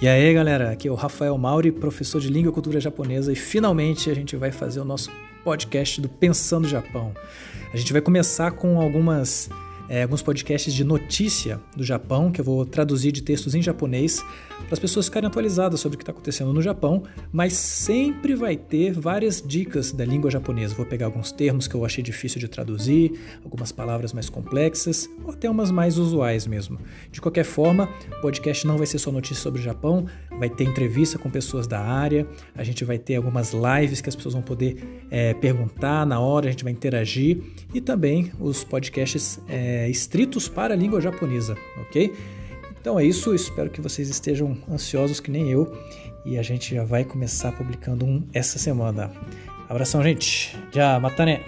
E aí, galera, aqui é o Rafael Mauri, professor de língua e cultura japonesa, e finalmente a gente vai fazer o nosso podcast do Pensando Japão. A gente vai começar com algumas é, alguns podcasts de notícia do Japão, que eu vou traduzir de textos em japonês, para as pessoas ficarem atualizadas sobre o que está acontecendo no Japão, mas sempre vai ter várias dicas da língua japonesa. Vou pegar alguns termos que eu achei difícil de traduzir, algumas palavras mais complexas, ou até umas mais usuais mesmo. De qualquer forma, o podcast não vai ser só notícia sobre o Japão, vai ter entrevista com pessoas da área, a gente vai ter algumas lives que as pessoas vão poder é, perguntar na hora, a gente vai interagir, e também os podcasts. É, é, estritos para a língua japonesa, ok? Então é isso, espero que vocês estejam ansiosos que nem eu e a gente já vai começar publicando um essa semana. Abração, gente. Já, matane!